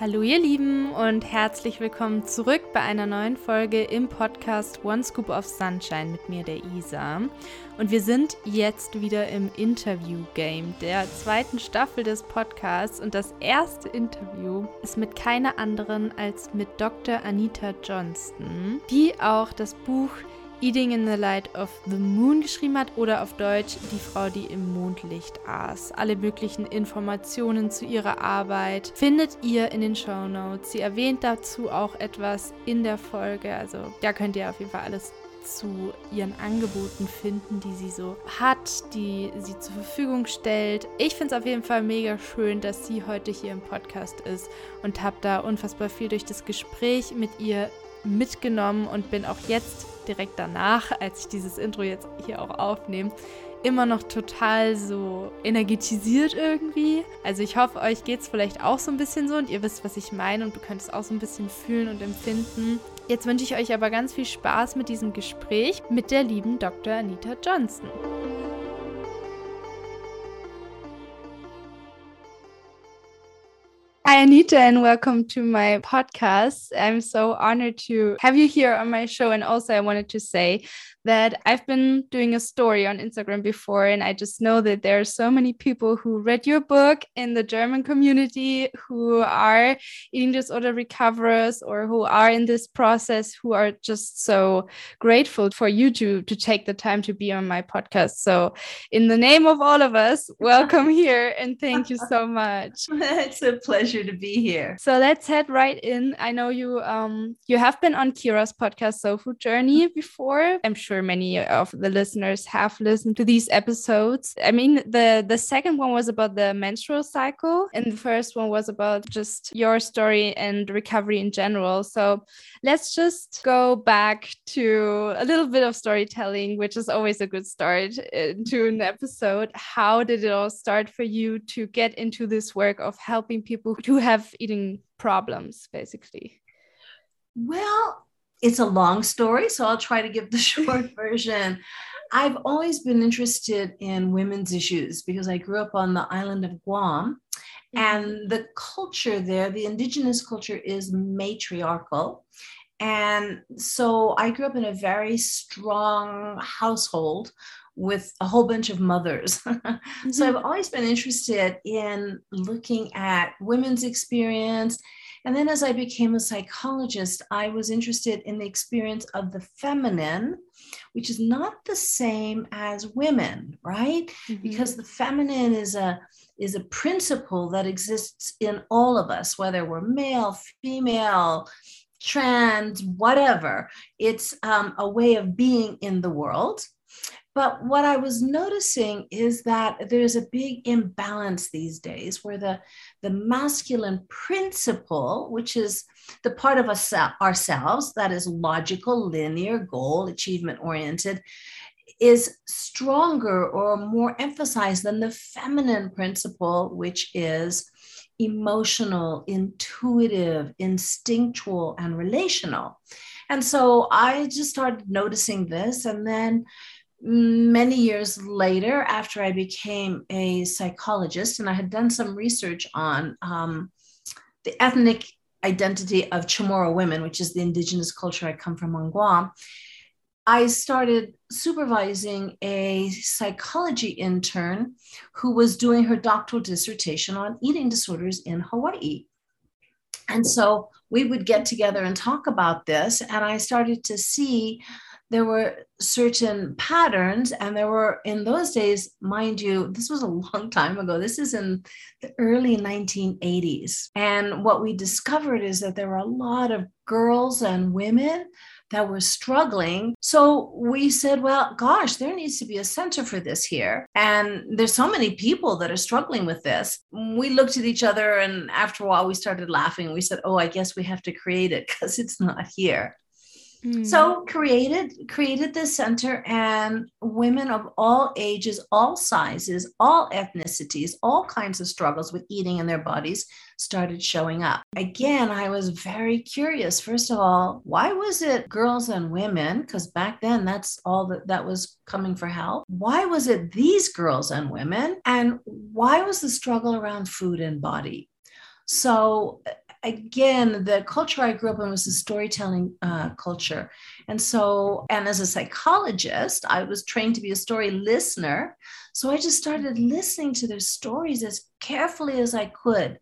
Hallo ihr Lieben und herzlich willkommen zurück bei einer neuen Folge im Podcast One Scoop of Sunshine mit mir, der Isa. Und wir sind jetzt wieder im Interview-Game der zweiten Staffel des Podcasts und das erste Interview ist mit keiner anderen als mit Dr. Anita Johnston, die auch das Buch Eating in the Light of the Moon geschrieben hat oder auf Deutsch Die Frau, die im Mondlicht aß. Alle möglichen Informationen zu ihrer Arbeit findet ihr in den Show Notes. Sie erwähnt dazu auch etwas in der Folge, also da könnt ihr auf jeden Fall alles zu ihren Angeboten finden, die sie so hat, die sie zur Verfügung stellt. Ich finde es auf jeden Fall mega schön, dass sie heute hier im Podcast ist und habe da unfassbar viel durch das Gespräch mit ihr mitgenommen und bin auch jetzt direkt danach, als ich dieses Intro jetzt hier auch aufnehme, immer noch total so energetisiert irgendwie. Also ich hoffe, euch geht es vielleicht auch so ein bisschen so und ihr wisst, was ich meine und du könnt es auch so ein bisschen fühlen und empfinden. Jetzt wünsche ich euch aber ganz viel Spaß mit diesem Gespräch mit der lieben Dr. Anita Johnson. Hi, Anita, and welcome to my podcast. I'm so honored to have you here on my show. And also, I wanted to say that I've been doing a story on Instagram before, and I just know that there are so many people who read your book in the German community who are eating disorder recoverers or who are in this process who are just so grateful for you to, to take the time to be on my podcast. So, in the name of all of us, welcome here and thank you so much. it's a pleasure to be here. So, let's head right in. I know you um you have been on Kira's podcast Soul Food Journey before. I'm sure sure many of the listeners have listened to these episodes. I mean, the the second one was about the menstrual cycle, and the first one was about just your story and recovery in general. So let's just go back to a little bit of storytelling, which is always a good start into an episode. How did it all start for you to get into this work of helping people who have eating problems, basically? Well, it's a long story, so I'll try to give the short version. I've always been interested in women's issues because I grew up on the island of Guam. Mm-hmm. And the culture there, the indigenous culture, is matriarchal. And so I grew up in a very strong household with a whole bunch of mothers. mm-hmm. So I've always been interested in looking at women's experience and then as I became a psychologist, I was interested in the experience of the feminine, which is not the same as women, right? Mm-hmm. Because the feminine is a is a principle that exists in all of us, whether we're male, female, trans, whatever. It's um, a way of being in the world. But what I was noticing is that there's a big imbalance these days where the, the masculine principle, which is the part of us, ourselves that is logical, linear, goal, achievement oriented, is stronger or more emphasized than the feminine principle, which is emotional, intuitive, instinctual, and relational. And so I just started noticing this. And then many years later, after I became a psychologist, and I had done some research on um, the ethnic identity of Chamorro women, which is the indigenous culture I come from on Guam, I started supervising a psychology intern who was doing her doctoral dissertation on eating disorders in Hawaii. And so we would get together and talk about this. And I started to see there were certain patterns and there were in those days mind you this was a long time ago this is in the early 1980s and what we discovered is that there were a lot of girls and women that were struggling. So we said, well, gosh, there needs to be a center for this here. And there's so many people that are struggling with this. We looked at each other, and after a while, we started laughing. We said, oh, I guess we have to create it because it's not here. Mm. So created created this center and women of all ages, all sizes, all ethnicities, all kinds of struggles with eating in their bodies started showing up. Again, I was very curious. First of all, why was it girls and women? Because back then that's all that, that was coming for help. Why was it these girls and women? And why was the struggle around food and body? So again, the culture I grew up in was a storytelling uh, culture. And so, and as a psychologist, I was trained to be a story listener. So I just started listening to their stories as carefully as I could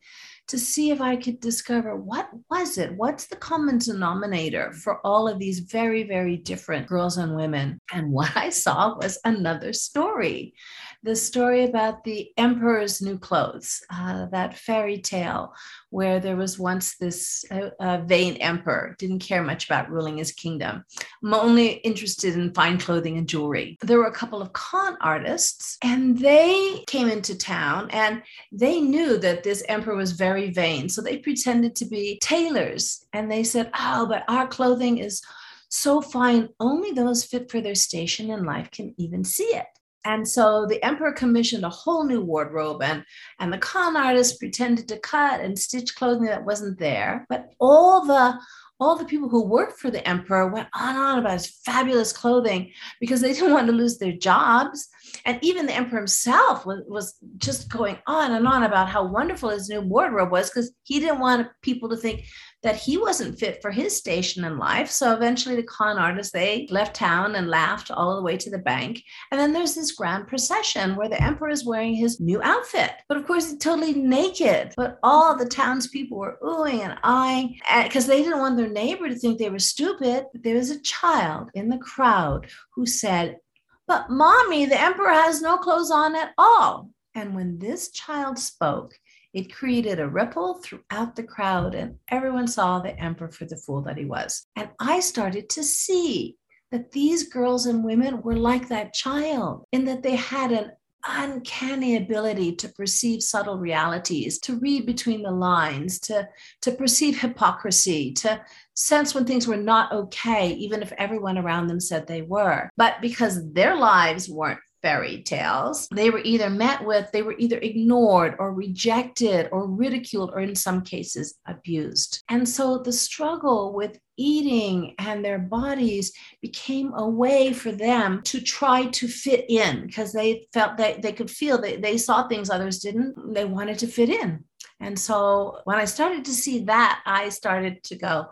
to see if I could discover what was it? What's the common denominator for all of these very, very different girls and women? And what I saw was another story the story about the emperor's new clothes, uh, that fairy tale where there was once this uh, uh, vain emperor, didn't care much about ruling his kingdom. I'm only interested in fine clothing and jewelry. There were a couple of con artists, and they came into town and they knew that this emperor was very vain. So they pretended to be tailors and they said, Oh, but our clothing is so fine, only those fit for their station in life can even see it. And so the emperor commissioned a whole new wardrobe, and, and the con artist pretended to cut and stitch clothing that wasn't there. But all the all the people who worked for the emperor went on and on about his fabulous clothing because they didn't want to lose their jobs. And even the emperor himself was, was just going on and on about how wonderful his new wardrobe was because he didn't want people to think that he wasn't fit for his station in life. So eventually the con artists, they left town and laughed all the way to the bank. And then there's this grand procession where the emperor is wearing his new outfit. But of course, he's totally naked. But all the townspeople were oohing and eyeing eh, because they didn't want their neighbor to think they were stupid. But there was a child in the crowd who said, but mommy, the emperor has no clothes on at all. And when this child spoke, it created a ripple throughout the crowd, and everyone saw the emperor for the fool that he was. And I started to see that these girls and women were like that child in that they had an uncanny ability to perceive subtle realities, to read between the lines, to, to perceive hypocrisy, to sense when things were not okay, even if everyone around them said they were. But because their lives weren't fairy tales. They were either met with, they were either ignored or rejected or ridiculed or in some cases abused. And so the struggle with eating and their bodies became a way for them to try to fit in because they felt that they could feel that they saw things others didn't. They wanted to fit in. And so when I started to see that, I started to go,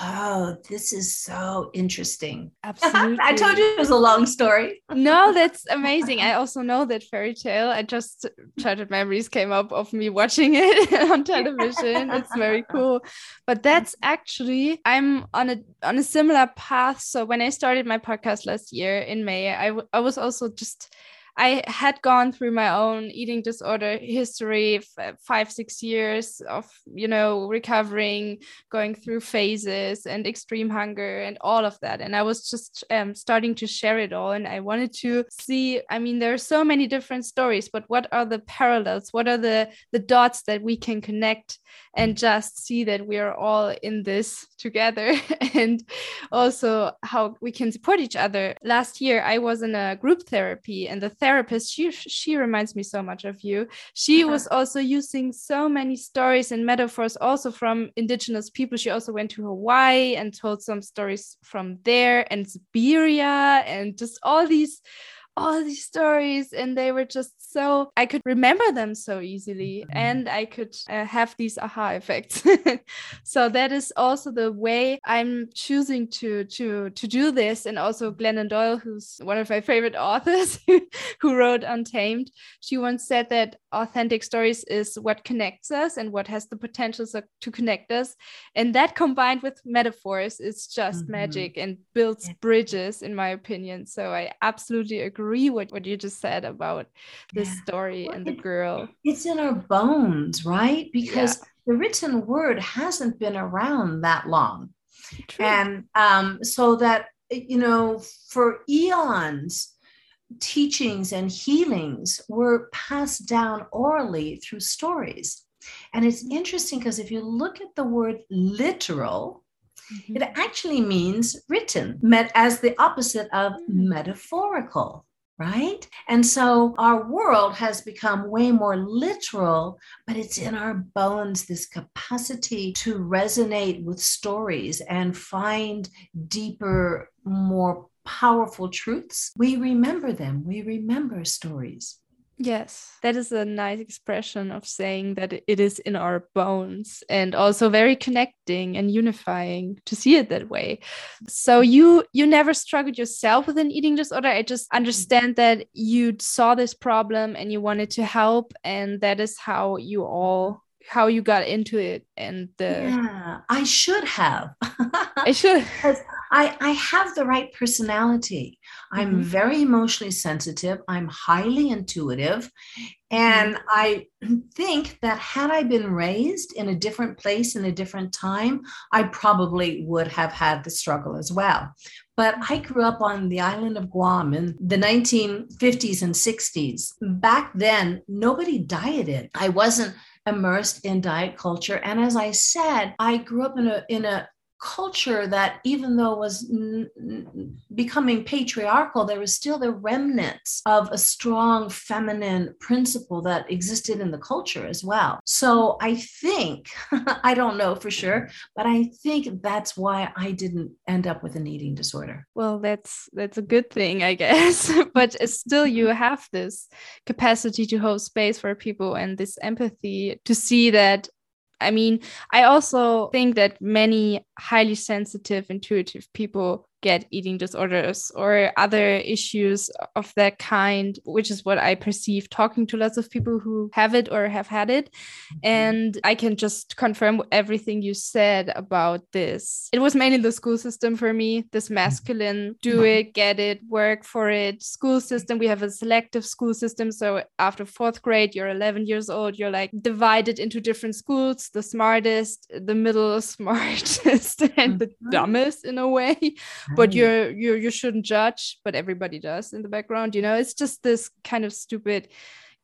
Oh, this is so interesting. Absolutely. I told you it was a long story. no, that's amazing. I also know that fairy tale. I just childhood memories came up of me watching it on television. it's very cool. But that's actually I'm on a on a similar path. So when I started my podcast last year in May, I, I was also just I had gone through my own eating disorder history, five, six years of, you know, recovering, going through phases and extreme hunger and all of that. And I was just um, starting to share it all. And I wanted to see, I mean, there are so many different stories, but what are the parallels? What are the, the dots that we can connect and just see that we are all in this together and also how we can support each other. Last year, I was in a group therapy and the therapist, she, she reminds me so much of you. She uh-huh. was also using so many stories and metaphors also from indigenous people. She also went to Hawaii and told some stories from there and Siberia and just all these all these stories and they were just so i could remember them so easily mm-hmm. and i could uh, have these aha effects. So that is also the way i'm choosing to to to do this and also glennon doyle who's one of my favorite authors who wrote untamed. She once said that authentic stories is what connects us and what has the potential to connect us and that combined with metaphors is just mm-hmm. magic and builds bridges in my opinion. So i absolutely agree with what you just said about the yeah. story well, and the girl it's in our bones right because yeah. the written word hasn't been around that long True. and um, so that you know for eons teachings and healings were passed down orally through stories. And it's mm-hmm. interesting because if you look at the word literal, mm-hmm. it actually means written, met as the opposite of mm-hmm. metaphorical. Right. And so our world has become way more literal, but it's in our bones this capacity to resonate with stories and find deeper, more powerful truths, we remember them. We remember stories. Yes, that is a nice expression of saying that it is in our bones and also very connecting and unifying to see it that way. So you you never struggled yourself with an eating disorder. I just understand that you saw this problem and you wanted to help and that is how you all how you got into it and the yeah i should have i should I, I have the right personality i'm mm-hmm. very emotionally sensitive i'm highly intuitive and mm-hmm. i think that had i been raised in a different place in a different time i probably would have had the struggle as well but I grew up on the island of Guam in the 1950s and 60s. Back then, nobody dieted. I wasn't immersed in diet culture. And as I said, I grew up in a in a culture that even though it was n- becoming patriarchal there was still the remnants of a strong feminine principle that existed in the culture as well. So i think i don't know for sure but i think that's why i didn't end up with an eating disorder. Well that's that's a good thing i guess but still you have this capacity to hold space for people and this empathy to see that I mean, I also think that many highly sensitive, intuitive people get eating disorders or other issues of that kind, which is what I perceive talking to lots of people who have it or have had it. Mm-hmm. And I can just confirm everything you said about this. It was mainly the school system for me, this mm-hmm. masculine do it, get it, work for it school system. We have a selective school system. So after fourth grade, you're 11 years old, you're like divided into different schools the smartest, the middle smartest, and the mm-hmm. dumbest in a way but you're you you shouldn't judge but everybody does in the background you know? It's just this kind of stupid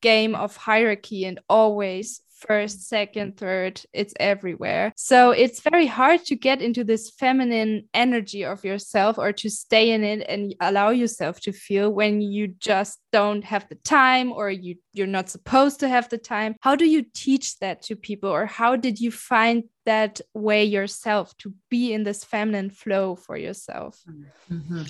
game of hierarchy and always first, second, third, it's everywhere. So it's very hard to get into this feminine energy of yourself or to stay in it and allow yourself to feel when you just don't have the time or you you're not supposed to have the time. How do you teach that to people or how did you find that way yourself to be in this feminine flow for yourself? Mm-hmm.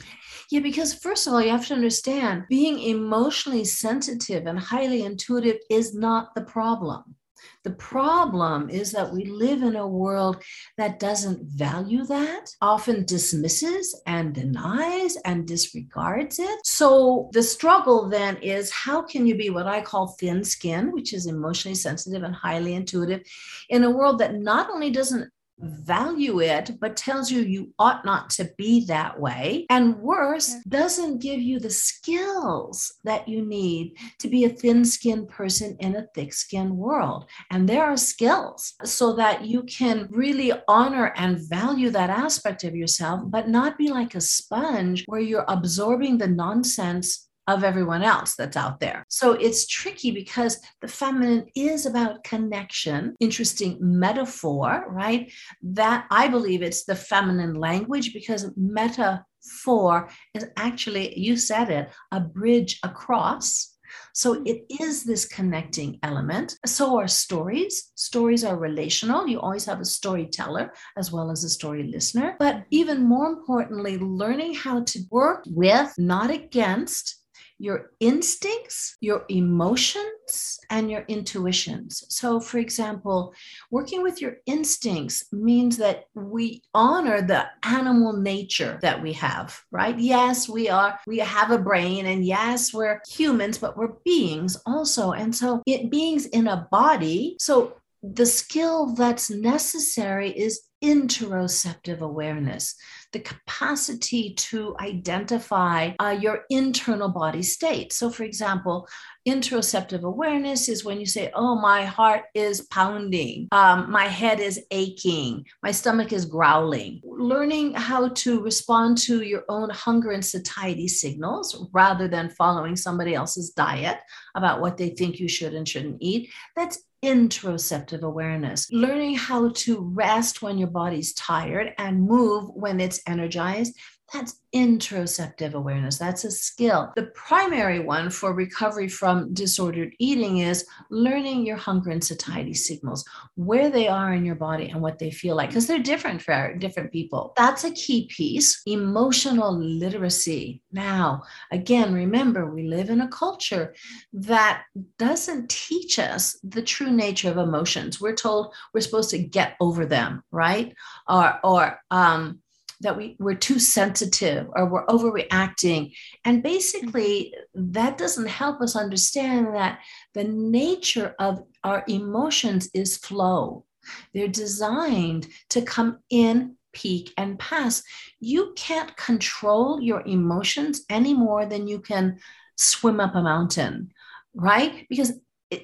Yeah, because first of all, you have to understand being emotionally sensitive and highly intuitive is not the problem. The problem is that we live in a world that doesn't value that, often dismisses and denies and disregards it. So the struggle then is how can you be what I call thin skin, which is emotionally sensitive and highly intuitive, in a world that not only doesn't value it, but tells you you ought not to be that way. And worse, doesn't give you the skills that you need to be a thin skinned person in a thick skinned world. And there are skills so that you can really honor and value that aspect of yourself, but not be like a sponge where you're absorbing the nonsense of everyone else that's out there. So it's tricky because the feminine is about connection, interesting metaphor, right? That I believe it's the feminine language because metaphor is actually, you said it, a bridge across. So it is this connecting element. So are stories. Stories are relational. You always have a storyteller as well as a story listener. But even more importantly, learning how to work with, not against, your instincts, your emotions, and your intuitions. So, for example, working with your instincts means that we honor the animal nature that we have, right? Yes, we are, we have a brain, and yes, we're humans, but we're beings also. And so, it beings in a body. So, the skill that's necessary is interoceptive awareness, the capacity to identify uh, your internal body state. So, for example, interoceptive awareness is when you say, Oh, my heart is pounding, um, my head is aching, my stomach is growling. Learning how to respond to your own hunger and satiety signals rather than following somebody else's diet about what they think you should and shouldn't eat. That's interoceptive awareness, learning how to rest when your body's tired and move when it's energized. That's interoceptive awareness. That's a skill. The primary one for recovery from disordered eating is learning your hunger and satiety signals, where they are in your body and what they feel like, because they're different for different people. That's a key piece. Emotional literacy. Now, again, remember, we live in a culture that doesn't teach us the true nature of emotions. We're told we're supposed to get over them, right? Or, or, um, that we, we're too sensitive or we're overreacting. And basically, that doesn't help us understand that the nature of our emotions is flow. They're designed to come in, peak, and pass. You can't control your emotions any more than you can swim up a mountain, right? Because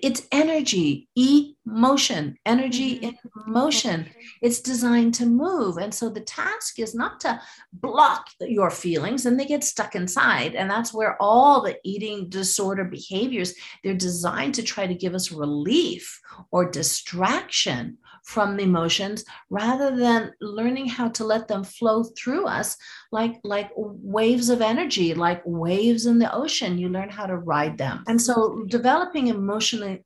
it's energy, emotion, energy mm-hmm. in motion. It's designed to move. And so the task is not to block your feelings and they get stuck inside. And that's where all the eating disorder behaviors, they're designed to try to give us relief or distraction from the emotions rather than learning how to let them flow through us like like waves of energy like waves in the ocean you learn how to ride them and so developing emotional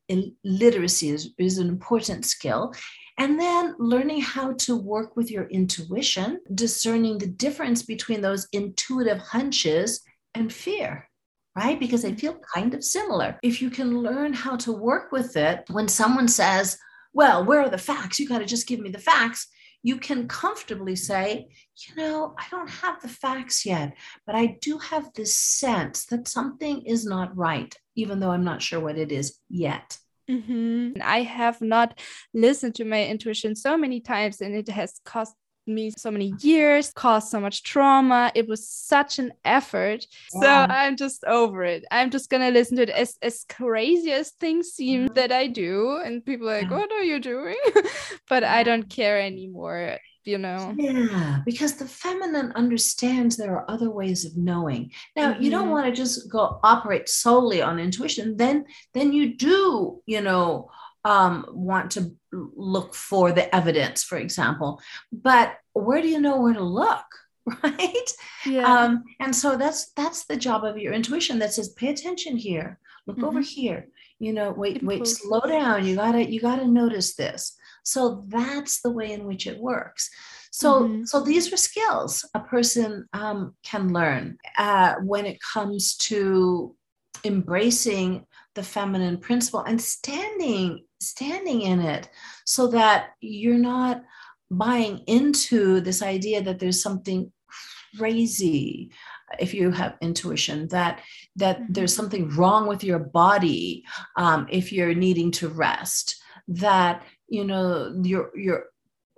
literacy is, is an important skill and then learning how to work with your intuition discerning the difference between those intuitive hunches and fear right? Because they feel kind of similar. If you can learn how to work with it, when someone says, well, where are the facts? You got to just give me the facts. You can comfortably say, you know, I don't have the facts yet, but I do have this sense that something is not right, even though I'm not sure what it is yet. Mm-hmm. I have not listened to my intuition so many times, and it has cost me so many years, caused so much trauma. It was such an effort. Yeah. So I'm just over it. I'm just gonna listen to it as as crazy as things seem mm-hmm. that I do. And people are like, yeah. what are you doing? but I don't care anymore. You know, yeah, because the feminine understands there are other ways of knowing. Now, mm-hmm. you don't mm-hmm. want to just go operate solely on intuition. Then, then you do, you know, um, want to look for the evidence, for example. But where do you know where to look? Right. Yeah. Um, and so that's that's the job of your intuition that says, pay attention here, look mm-hmm. over here, you know, wait, wait, slow down. You gotta, you gotta notice this. So that's the way in which it works. So, mm-hmm. so these are skills a person um, can learn uh, when it comes to embracing the feminine principle and standing standing in it so that you're not buying into this idea that there's something crazy if you have intuition that that mm-hmm. there's something wrong with your body um, if you're needing to rest that you know you're you're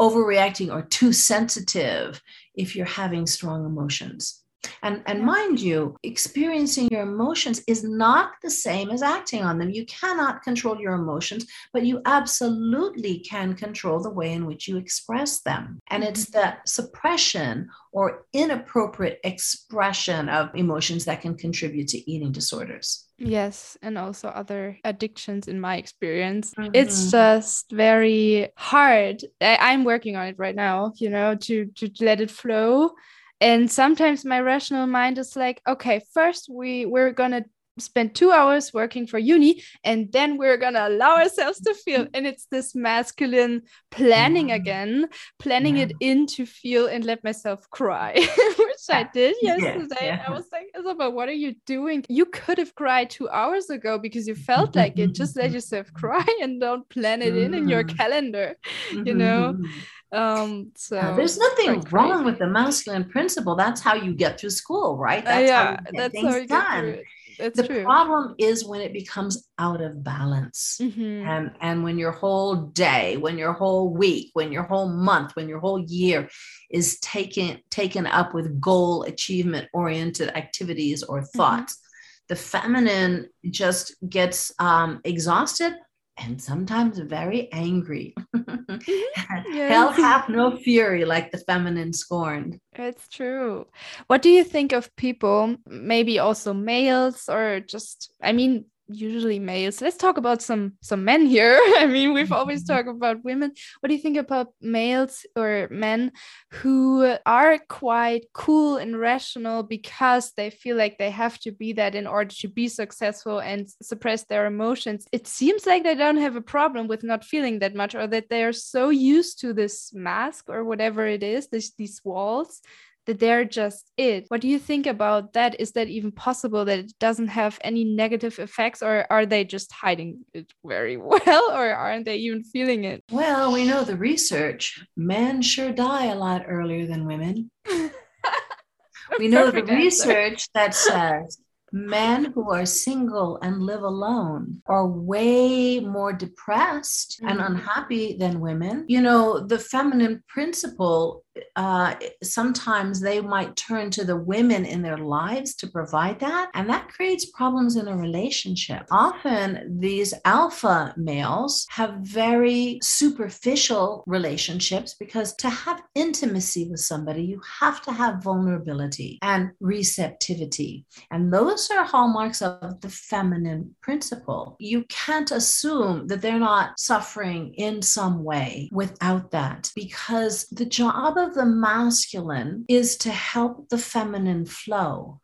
overreacting or too sensitive if you're having strong emotions and, and mind you, experiencing your emotions is not the same as acting on them. You cannot control your emotions, but you absolutely can control the way in which you express them. And it's mm-hmm. the suppression or inappropriate expression of emotions that can contribute to eating disorders. Yes, and also other addictions in my experience. Mm-hmm. It's just very hard. I, am working on it right now, you know, to to let it flow and sometimes my rational mind is like okay first we we're gonna spend two hours working for uni and then we're gonna allow ourselves to feel and it's this masculine planning again planning yeah. it in to feel and let myself cry which i did yesterday yeah. i was like isabel what are you doing you could have cried two hours ago because you felt like it just let yourself cry and don't plan it in in your mm-hmm. calendar you know mm-hmm. Um, so uh, there's nothing wrong with the masculine principle. That's how you get through school, right? Uh, that's uh, yeah, how that's how you done. The true. problem is when it becomes out of balance mm-hmm. and and when your whole day when your whole week when your whole month when your whole year is taken taken up with goal achievement oriented activities or mm-hmm. thoughts mm-hmm. the feminine just gets um, exhausted and sometimes very angry. Mm-hmm. yes. Hell hath no fury like the feminine scorned. It's true. What do you think of people, maybe also males, or just, I mean, usually males. Let's talk about some some men here. I mean, we've always mm-hmm. talked about women. What do you think about males or men who are quite cool and rational because they feel like they have to be that in order to be successful and suppress their emotions? It seems like they don't have a problem with not feeling that much or that they are so used to this mask or whatever it is, this, these walls that they're just it. What do you think about that? Is that even possible that it doesn't have any negative effects, or are they just hiding it very well, or aren't they even feeling it? Well, we know the research men sure die a lot earlier than women. we know the research that says men who are single and live alone are way more depressed mm-hmm. and unhappy than women. You know, the feminine principle uh, sometimes they might turn to the women in their lives to provide that. And that creates problems in a relationship. Often these alpha males have very superficial relationships because to have intimacy with somebody, you have to have vulnerability and receptivity. And those are hallmarks of the feminine principle. You can't assume that they're not suffering in some way without that because the job of of the masculine is to help the feminine flow.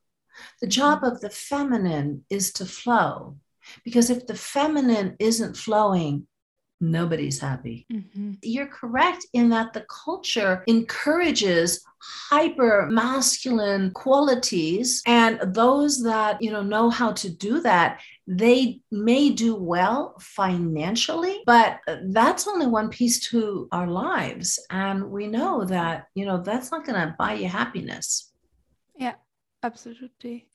The job of the feminine is to flow. Because if the feminine isn't flowing, nobody's happy. Mm-hmm. You're correct in that the culture encourages hyper masculine qualities and those that you know know how to do that they may do well financially but that's only one piece to our lives and we know that you know that's not going to buy you happiness yeah absolutely.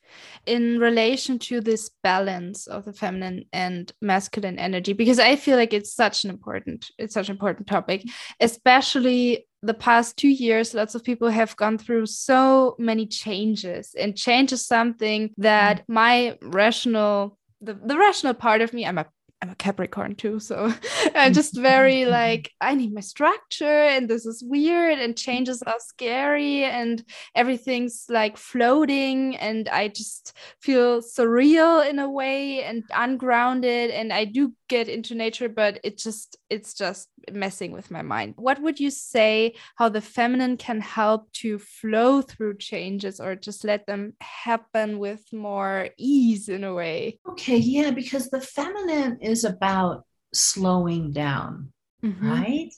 In relation to this balance of the feminine and masculine energy because i feel like it's such an important it's such an important topic especially the past two years lots of people have gone through so many changes and change is something that mm. my rational the, the rational part of me i'm a I'm a Capricorn too, so I'm just very like I need my structure, and this is weird, and changes are scary, and everything's like floating, and I just feel surreal in a way and ungrounded, and I do get into nature, but it just it's just messing with my mind. What would you say how the feminine can help to flow through changes or just let them happen with more ease in a way? Okay, yeah, because the feminine is about slowing down, mm-hmm. right?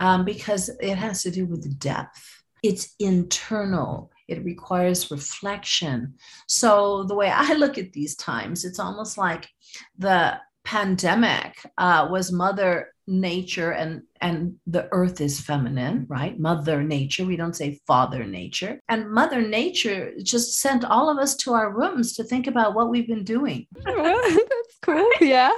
Um, because it has to do with depth. It's internal it requires reflection. So, the way I look at these times, it's almost like the pandemic uh, was mother nature and and the earth is feminine right mother nature we don't say father nature and mother nature just sent all of us to our rooms to think about what we've been doing that's cool yeah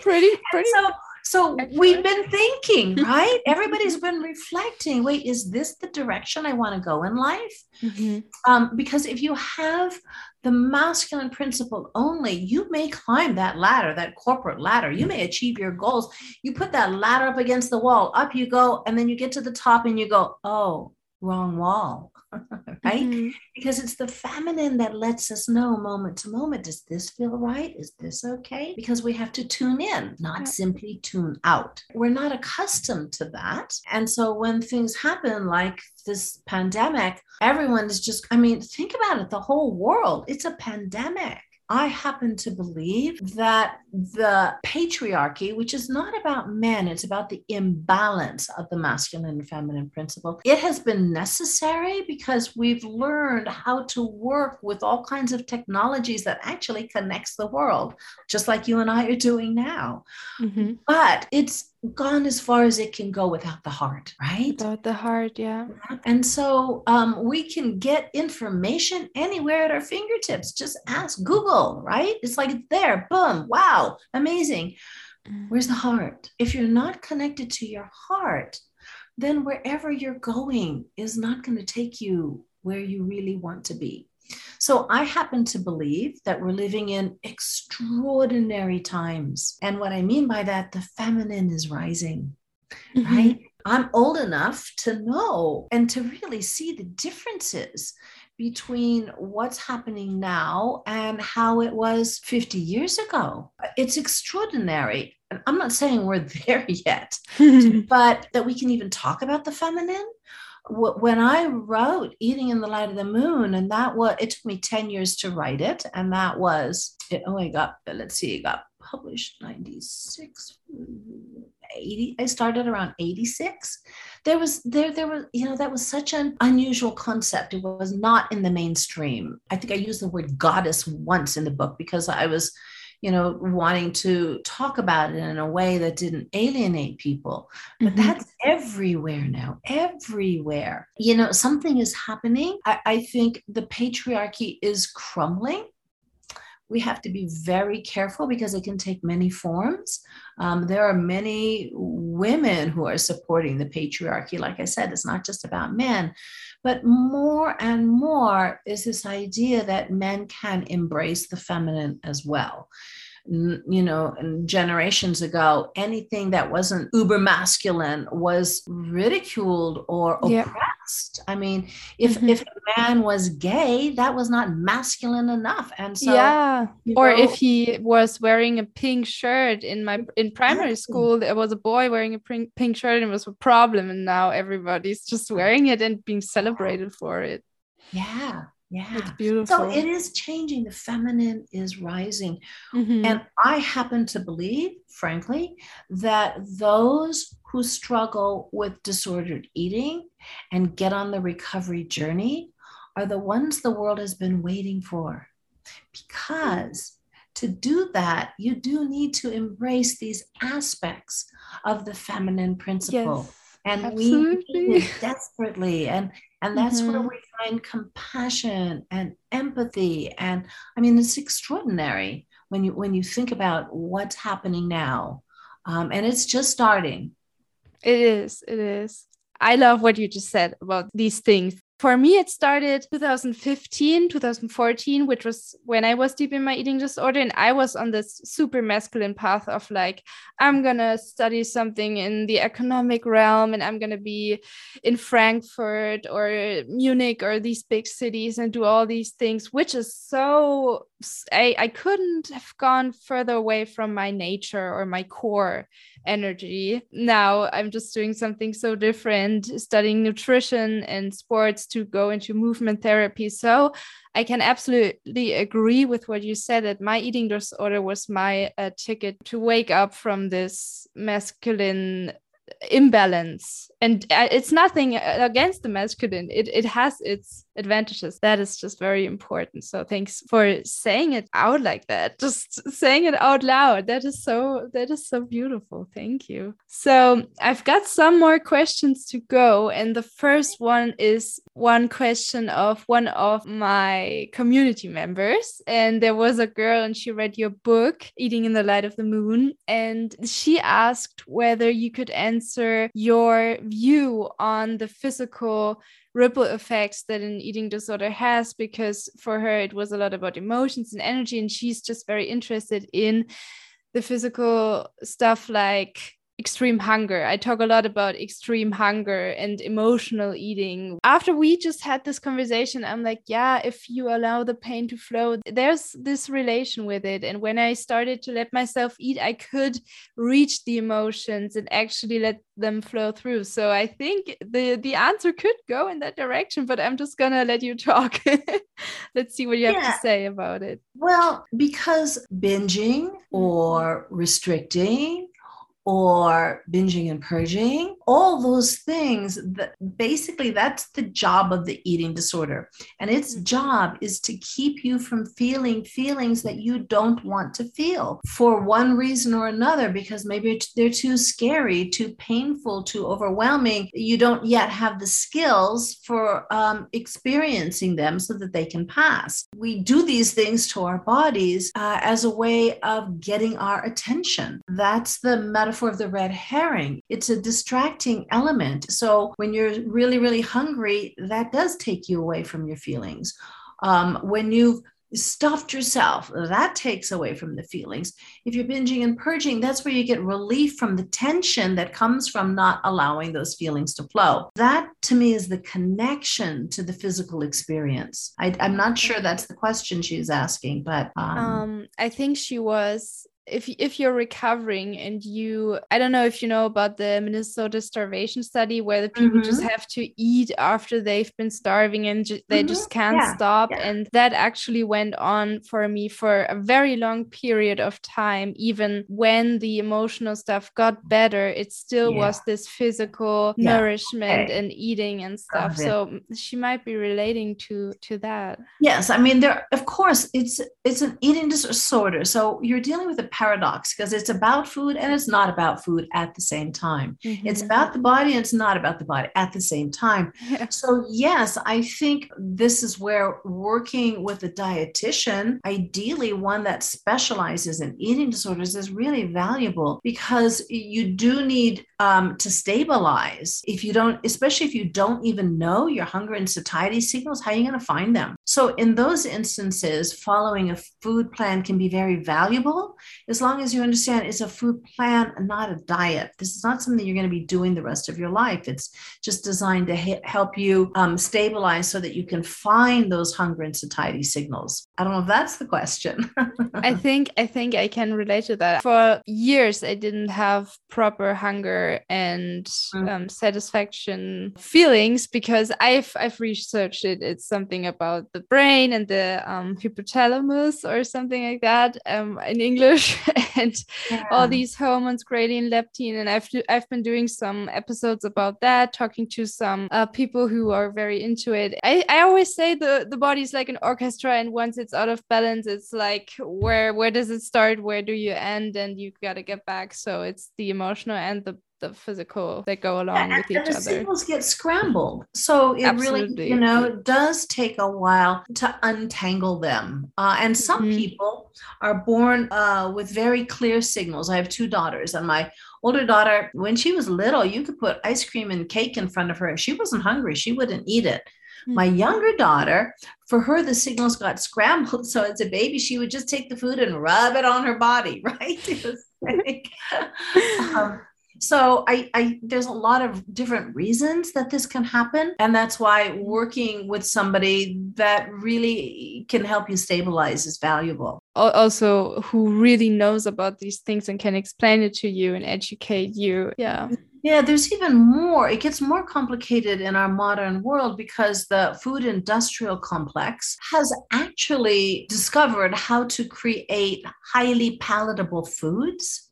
pretty pretty so so we've been thinking, right? Everybody's been reflecting. Wait, is this the direction I want to go in life? Mm-hmm. Um, because if you have the masculine principle only, you may climb that ladder, that corporate ladder. You may achieve your goals. You put that ladder up against the wall, up you go, and then you get to the top and you go, oh, wrong wall. right? Mm-hmm. Because it's the feminine that lets us know moment to moment does this feel right? Is this okay? Because we have to tune in, not yeah. simply tune out. We're not accustomed to that. And so when things happen like this pandemic, everyone is just, I mean, think about it the whole world, it's a pandemic. I happen to believe that the patriarchy, which is not about men, it's about the imbalance of the masculine and feminine principle, it has been necessary because we've learned how to work with all kinds of technologies that actually connects the world, just like you and I are doing now. Mm-hmm. But it's gone as far as it can go without the heart, right? Without the heart, yeah. And so um, we can get information anywhere at our fingertips. Just ask Google, right? It's like it's there. Boom. Wow. Amazing. Mm. Where's the heart? If you're not connected to your heart, then wherever you're going is not going to take you where you really want to be. So I happen to believe that we're living in extraordinary times. And what I mean by that, the feminine is rising, mm-hmm. right? I'm old enough to know and to really see the differences between what's happening now and how it was 50 years ago. It's extraordinary. I'm not saying we're there yet, but that we can even talk about the feminine. When I wrote Eating in the Light of the Moon, and that was, it took me 10 years to write it. And that was, it oh, only got, let's see, it got published 96 80 i started around 86 there was there there was you know that was such an unusual concept it was not in the mainstream i think i used the word goddess once in the book because i was you know wanting to talk about it in a way that didn't alienate people. But mm-hmm. that's everywhere now everywhere. You know something is happening. I, I think the patriarchy is crumbling we have to be very careful because it can take many forms. Um, there are many women who are supporting the patriarchy. Like I said, it's not just about men, but more and more is this idea that men can embrace the feminine as well you know, generations ago, anything that wasn't uber masculine was ridiculed or oppressed. I mean, if mm-hmm. if a man was gay, that was not masculine enough. And so Yeah. Or know, if he was wearing a pink shirt in my in primary school, there was a boy wearing a pink pink shirt and it was a problem. And now everybody's just wearing it and being celebrated for it. Yeah. Yeah. It's beautiful. So it is changing. The feminine is rising. Mm-hmm. And I happen to believe, frankly, that those who struggle with disordered eating and get on the recovery journey are the ones the world has been waiting for. Because to do that, you do need to embrace these aspects of the feminine principle. Yes, and absolutely. we need it desperately. And and that's mm-hmm. where we find compassion and empathy and i mean it's extraordinary when you when you think about what's happening now um, and it's just starting it is it is i love what you just said about these things for me it started 2015 2014 which was when i was deep in my eating disorder and i was on this super masculine path of like i'm gonna study something in the economic realm and i'm gonna be in frankfurt or munich or these big cities and do all these things which is so i, I couldn't have gone further away from my nature or my core energy. Now I'm just doing something so different, studying nutrition and sports to go into movement therapy. So I can absolutely agree with what you said that my eating disorder was my uh, ticket to wake up from this masculine imbalance and uh, it's nothing against the masculine. It, it has its advantages. That is just very important. So thanks for saying it out like that. Just saying it out loud. That is so that is so beautiful. Thank you. So i've got some more questions to go. And the first one is one question of one of my community members. And there was a girl and she read your book eating in the light of the moon. And she asked whether you could answer your view on the physical ripple effects that an eating disorder has because for her it was a lot about emotions and energy and she's just very interested in the physical stuff like extreme hunger. I talk a lot about extreme hunger and emotional eating. After we just had this conversation, I'm like, yeah, if you allow the pain to flow, there's this relation with it. And when I started to let myself eat, I could reach the emotions and actually let them flow through. So I think the the answer could go in that direction, but I'm just gonna let you talk. Let's see what you have to say about it. Well, because binging mm-hmm. or restricting or binging and purging, all those things that basically that's the job of the eating disorder. And its job is to keep you from feeling feelings that you don't want to feel for one reason or another, because maybe they're too scary, too painful, too overwhelming. You don't yet have the skills for um, experiencing them so that they can pass. We do these things to our bodies uh, as a way of getting our attention. That's the metaphor metaphor of the red herring. It's a distracting element. So when you're really, really hungry, that does take you away from your feelings. Um, when you've stuffed yourself. That takes away from the feelings. If you're binging and purging, that's where you get relief from the tension that comes from not allowing those feelings to flow. That to me is the connection to the physical experience. I, am not sure that's the question she's asking, but um, um, I think she was if if you're recovering and you i don't know if you know about the minnesota starvation study where the people mm-hmm. just have to eat after they've been starving and ju- they mm-hmm. just can't yeah. stop yeah. and that actually went on for me for a very long period of time even when the emotional stuff got better it still yeah. was this physical nourishment okay. and eating and stuff so she might be relating to to that yes i mean there of course it's it's an eating disorder so you're dealing with a paradox because it's about food and it's not about food at the same time. Mm-hmm. It's about the body and it's not about the body at the same time. So, yes, I think this is where working with a dietitian, ideally one that specializes in eating disorders, is really valuable because you do need um, to stabilize. If you don't, especially if you don't even know your hunger and satiety signals, how are you going to find them? So, in those instances, following a food plan can be very valuable as long as you understand it's a food plan, not a diet. This is not something you're going to be doing the rest of your life. It's just designed to help you um, stabilize so that you can find those hunger and satiety signals. I don't know if that's the question. I think I think I can relate to that. For years, I didn't have proper hunger and mm. um, satisfaction feelings because I've I've researched it. It's something about the brain and the um, hypothalamus or something like that um, in English. and yeah. all these hormones, ghrelin, leptin. And I've I've been doing some episodes about that, talking to some uh, people who are very into it. I, I always say the the body is like an orchestra, and once it's out of balance, it's like where where does it start? Where do you end? And you gotta get back. So it's the emotional and the the physical that go along with each and the other. signals get scrambled. So it Absolutely. really, you know, does take a while to untangle them. Uh, and some mm-hmm. people are born uh, with very clear signals. I have two daughters, and my older daughter, when she was little, you could put ice cream and cake in front of her. If she wasn't hungry, she wouldn't eat it. My mm-hmm. younger daughter, for her, the signals got scrambled. So as a baby, she would just take the food and rub it on her body, right? It was like, um, so I, I there's a lot of different reasons that this can happen and that's why working with somebody that really can help you stabilize is valuable. Also who really knows about these things and can explain it to you and educate you. Yeah. Yeah, there's even more. It gets more complicated in our modern world because the food industrial complex has actually discovered how to create highly palatable foods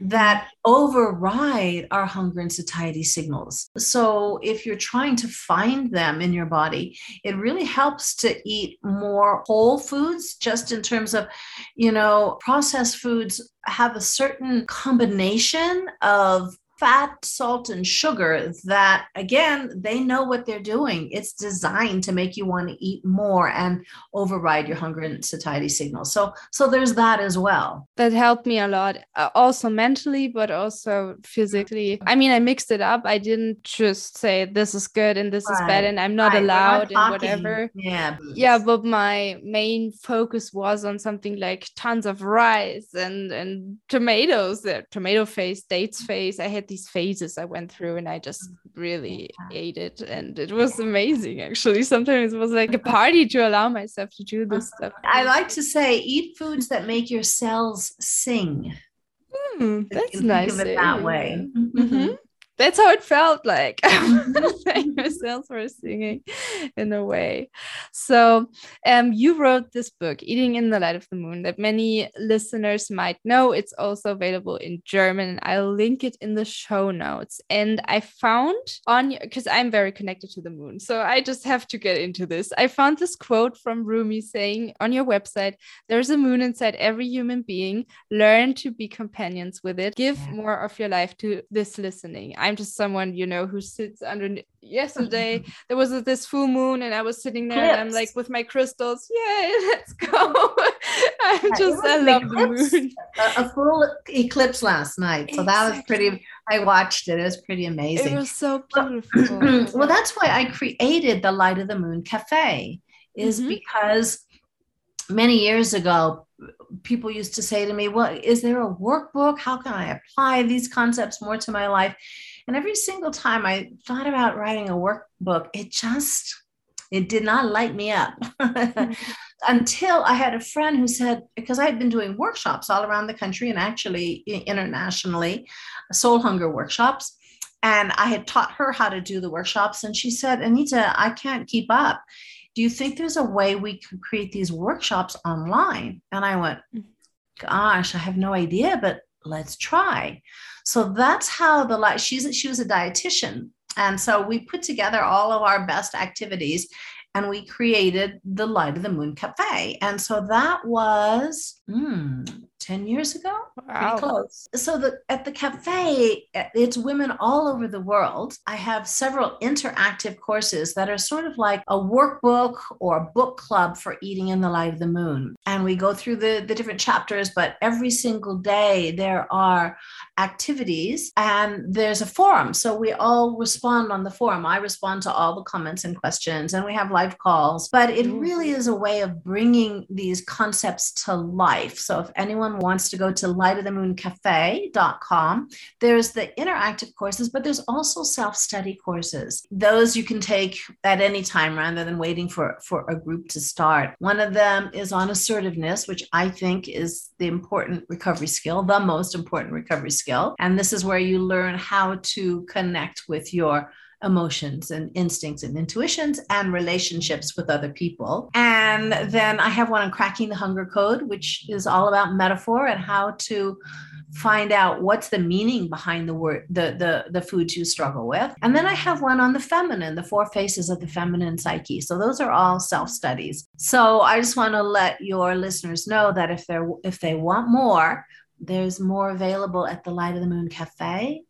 that override our hunger and satiety signals. So, if you're trying to find them in your body, it really helps to eat more whole foods, just in terms of, you know, processed foods have a certain combination of fat, salt, and sugar that, again, they know what they're doing. It's designed to make you want to eat more and override your hunger and satiety signals. So, so there's that as well. That helped me a lot, uh, also mentally, but also physically. I mean, I mixed it up. I didn't just say this is good and this right. is bad, and I'm not right. allowed not and whatever. Yeah. Yeah, but my main focus was on something like tons of rice and and tomatoes, the tomato face, dates face. I had these phases I went through and I just really ate it and it was amazing actually. Sometimes it was like a party to allow myself to do this stuff. I like to say eat foods that make your cells sing. Mm, that's nice. Think of it that way. Mm-hmm that's how it felt like thank yourself for singing in a way. So um, you wrote this book eating in the light of the moon that many listeners might know. It's also available in german and i'll link it in the show notes. And i found on because i'm very connected to the moon so i just have to get into this. I found this quote from rumi saying on your website there's a moon inside every human being. Learn to be companions with it. Give more of your life to this listening I'm just someone, you know, who sits under. Yesterday there was this full moon, and I was sitting there, and I'm like with my crystals. Yay, let's go! I'm just, I love eclipse, the moon. A, a, full eclipse last night, so exactly. that was pretty. I watched it; it was pretty amazing. It was so beautiful. well, that's why I created the Light of the Moon Cafe, is mm-hmm. because many years ago, people used to say to me, Well, is there a workbook? How can I apply these concepts more to my life? And every single time I thought about writing a workbook, it just it did not light me up mm-hmm. until I had a friend who said, because I had been doing workshops all around the country and actually internationally, soul hunger workshops. And I had taught her how to do the workshops. And she said, Anita, I can't keep up do you think there's a way we could create these workshops online? And I went, gosh, I have no idea, but let's try. So that's how the light, she's, she was a dietitian. And so we put together all of our best activities and we created the Light of the Moon Cafe. And so that was hmm, 10 years ago wow. pretty close so the at the cafe it's women all over the world i have several interactive courses that are sort of like a workbook or a book club for eating in the light of the moon and we go through the the different chapters but every single day there are activities and there's a forum so we all respond on the forum i respond to all the comments and questions and we have live calls but it mm. really is a way of bringing these concepts to life so if anyone wants to go to lightofthemooncafe.com, there's the interactive courses, but there's also self-study courses. Those you can take at any time rather than waiting for, for a group to start. One of them is on assertiveness, which I think is the important recovery skill, the most important recovery skill. And this is where you learn how to connect with your emotions and instincts and intuitions and relationships with other people. And then I have one on cracking the hunger code, which is all about metaphor and how to find out what's the meaning behind the word the the the foods you struggle with. And then i have one on the feminine the four faces of the feminine psyche. So those are all self studies so i just want to let your listeners know that if they're if they want more there's more available at the light of the moon cafe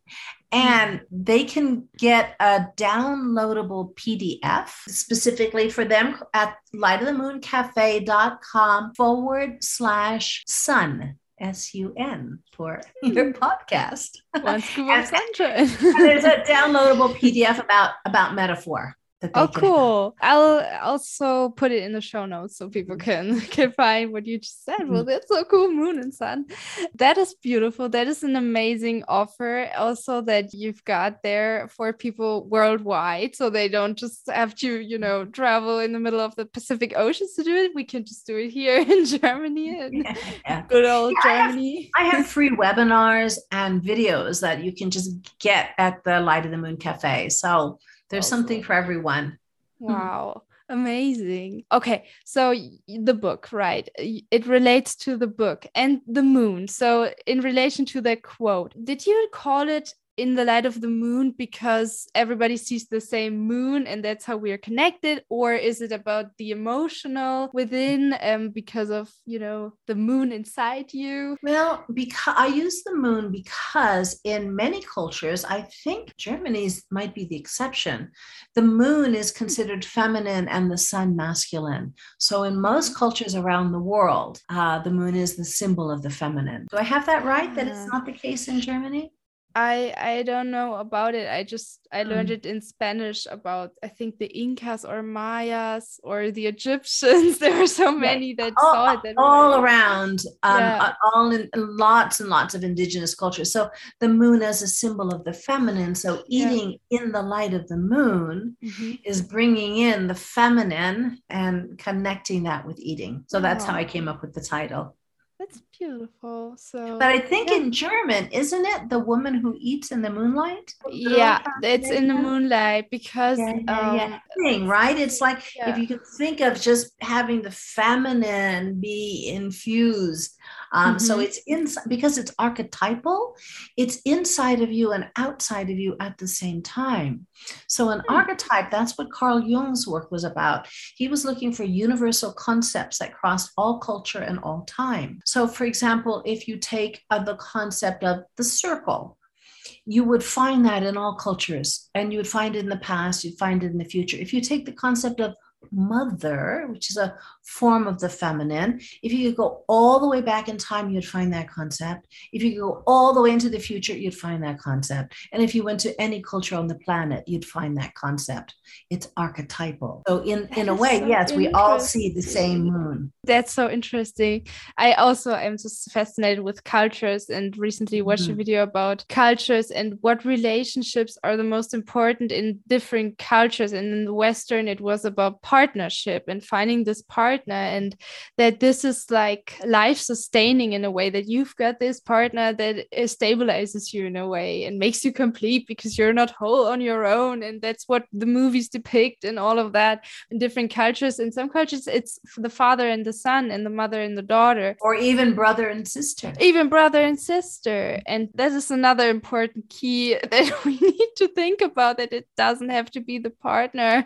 and they can get a downloadable PDF specifically for them at lightofthemooncafe.com forward slash sun. S-U-N for your podcast. One scoop of sunshine. there's a downloadable PDF about about metaphor oh cool. I'll also put it in the show notes so people can can find what you just said. Well mm-hmm. that's so cool moon and sun. That is beautiful. That is an amazing offer also that you've got there for people worldwide so they don't just have to you know travel in the middle of the pacific oceans to do it. We can just do it here in germany and yeah. good old yeah, germany I have, I have free webinars and videos that you can just get at the light of the moon cafe. So there's something for everyone. Hmm. Wow. Amazing. Okay, so the book, right? It relates to the book and the moon. So, in relation to that quote, did you call it in the light of the moon because everybody sees the same moon and that's how we are connected? Or is it about the emotional within um because of you know the moon inside you? Well because i use the moon because in many cultures i think germany's might be the exception. The moon is considered feminine and the sun masculine. So in most cultures around the world uh, the moon is the symbol of the feminine. Do i have that right that it's not the case in germany I I don't know about it. I just I learned mm. it in Spanish about I think the Incas or Mayas or the Egyptians. there are so many yeah. that all, saw it. That all around, um, yeah. All in lots and lots of indigenous cultures. So the moon as a symbol of the feminine. So eating yeah. in the light of the moon mm-hmm. is bringing in the feminine and connecting that with eating. So that's how I came up with the title. That's beautiful. So, but I think yeah. in German, isn't it the woman who eats in the moonlight? Yeah, it's in the moonlight because yeah, yeah, yeah. Um, thing, right? It's like if you can think of just having the feminine be infused um, mm-hmm. So it's inside because it's archetypal, it's inside of you and outside of you at the same time. So, an mm-hmm. archetype, that's what Carl Jung's work was about. He was looking for universal concepts that crossed all culture and all time. So, for example, if you take uh, the concept of the circle, you would find that in all cultures and you would find it in the past, you'd find it in the future. If you take the concept of mother, which is a form of the feminine. If you could go all the way back in time, you'd find that concept. If you could go all the way into the future, you'd find that concept. And if you went to any culture on the planet, you'd find that concept. It's archetypal. So in, in a way, so yes, we all see the same moon. That's so interesting. I also am just fascinated with cultures and recently watched mm-hmm. a video about cultures and what relationships are the most important in different cultures. And in the Western, it was about partnership and finding this partner and that this is like life sustaining in a way that you've got this partner that uh, stabilizes you in a way and makes you complete because you're not whole on your own and that's what the movies depict and all of that in different cultures. In some cultures it's the father and the son and the mother and the daughter. Or even brother and sister. Even brother and sister. And that is another important key that we need to think about that it doesn't have to be the partner.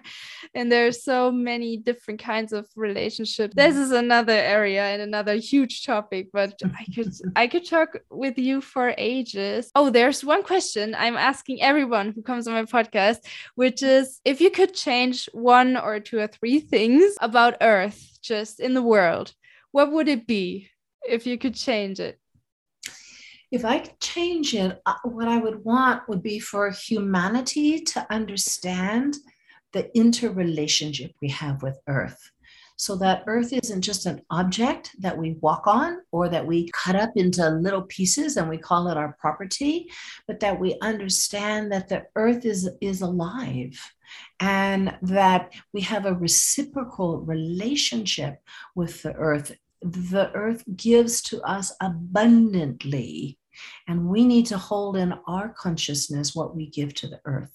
And there's so many different kinds of relationships. This is another area and another huge topic, but I could I could talk with you for ages. Oh, there's one question I'm asking everyone who comes on my podcast, which is if you could change one or two or three things about Earth just in the world, what would it be if you could change it? if I could change it, uh, what I would want would be for humanity to understand the interrelationship we have with Earth. So that Earth isn't just an object that we walk on or that we cut up into little pieces and we call it our property, but that we understand that the Earth is, is alive and that we have a reciprocal relationship with the Earth. The Earth gives to us abundantly, and we need to hold in our consciousness what we give to the Earth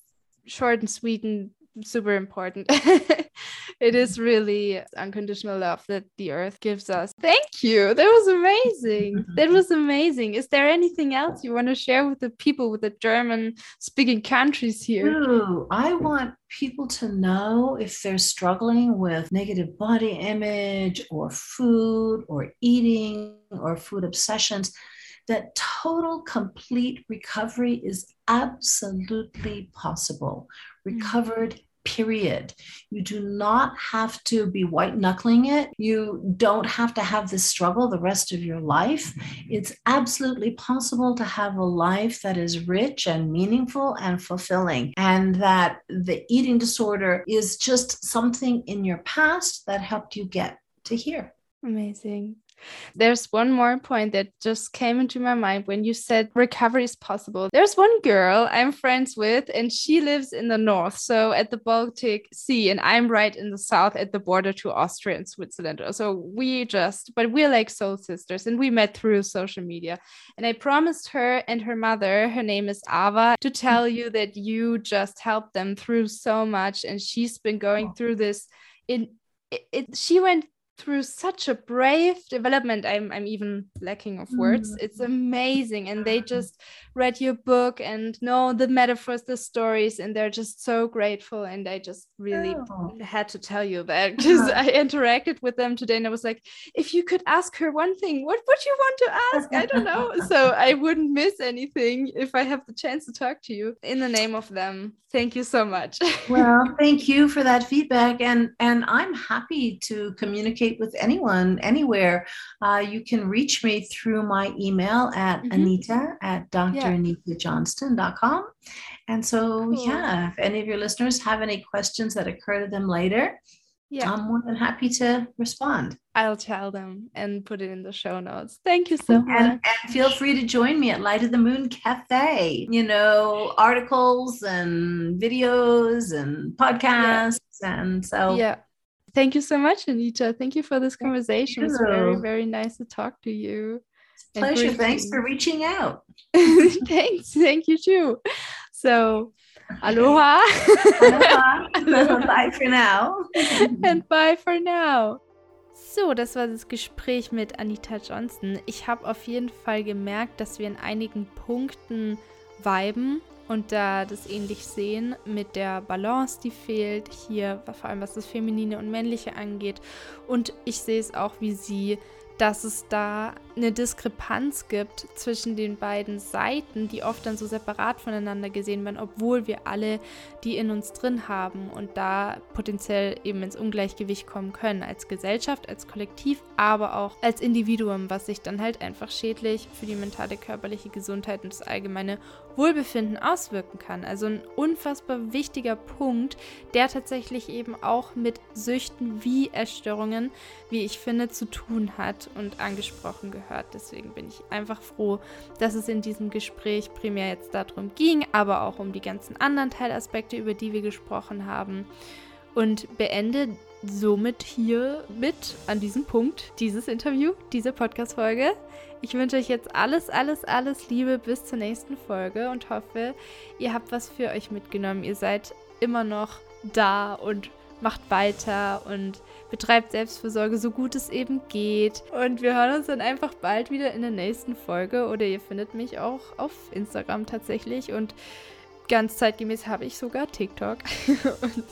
short and sweet and super important. it is really unconditional love that the earth gives us. Thank you. That was amazing. that was amazing. Is there anything else you want to share with the people with the German speaking countries here? Ooh, I want people to know if they're struggling with negative body image or food or eating or food obsessions that total complete recovery is absolutely possible recovered period. You do not have to be white knuckling it. You don't have to have this struggle the rest of your life. It's absolutely possible to have a life that is rich and meaningful and fulfilling, and that the eating disorder is just something in your past that helped you get to here. Amazing. There's one more point that just came into my mind when you said recovery is possible. There's one girl I'm friends with, and she lives in the north, so at the Baltic Sea, and I'm right in the south at the border to Austria and Switzerland. So we just, but we're like soul sisters, and we met through social media. And I promised her and her mother, her name is Ava, to tell you that you just helped them through so much, and she's been going through this in it, it, she went through such a brave development i'm i'm even lacking of words. Mm. it's amazing and they just read your book and know the metaphors the stories and they're just so grateful and i just really oh. had to tell you that because i interacted with them today and i was like if you could ask her one thing what would you want to ask? I don't know. So i wouldn't miss anything if i have the chance to talk to you in the name of them. Thank you so much. Well thank you for that feedback and and i'm happy to communicate communicate with anyone anywhere, uh, you can reach me through my email at mm-hmm. anita at dranitajohnston.com. And so, cool. yeah, if any of your listeners have any questions that occur to them later, yeah. I'm more than happy to respond. I'll tell them and put it in the show notes. Thank you so much. And, and, feel free to join me at Light of the Moon Cafe. You know, articles and videos and podcasts. Yeah. And so, yeah. Thank you so much, Anita. Thank you for this conversation. It's very, very nice to talk to you. Pleasure. Thanks for reaching out. Thanks. Thank you too. So, aloha. aloha. bye for now. And bye for now. So, das war das Gespräch mit Anita Johnson. Ich habe auf jeden Fall gemerkt, dass wir in einigen Punkten viben und da das ähnlich sehen mit der Balance, die fehlt hier, vor allem was das Feminine und Männliche angeht. Und ich sehe es auch, wie sie dass es da eine Diskrepanz gibt zwischen den beiden Seiten, die oft dann so separat voneinander gesehen werden, obwohl wir alle die in uns drin haben und da potenziell eben ins Ungleichgewicht kommen können, als Gesellschaft, als Kollektiv, aber auch als Individuum, was sich dann halt einfach schädlich für die mentale, körperliche Gesundheit und das allgemeine Wohlbefinden auswirken kann. Also ein unfassbar wichtiger Punkt, der tatsächlich eben auch mit Süchten wie Essstörungen, wie ich finde, zu tun hat und angesprochen gehört. Deswegen bin ich einfach froh, dass es in diesem Gespräch primär jetzt darum ging, aber auch um die ganzen anderen Teilaspekte, über die wir gesprochen haben. Und beende somit hier mit an diesem Punkt dieses Interview, diese Podcast-Folge. Ich wünsche euch jetzt alles, alles, alles Liebe bis zur nächsten Folge und hoffe, ihr habt was für euch mitgenommen. Ihr seid immer noch da und macht weiter und betreibt Selbstfürsorge so gut es eben geht. Und wir hören uns dann einfach bald wieder in der nächsten Folge oder ihr findet mich auch auf Instagram tatsächlich und ganz zeitgemäß habe ich sogar TikTok und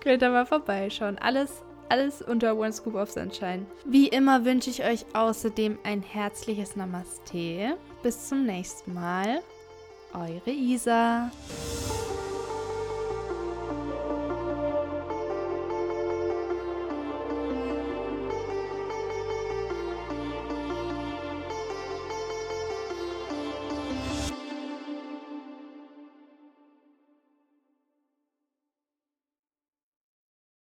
könnt da mal vorbeischauen. Alles alles unter One Scoop of Sunshine. Wie immer wünsche ich euch außerdem ein herzliches Namaste. Bis zum nächsten Mal. Eure Isa.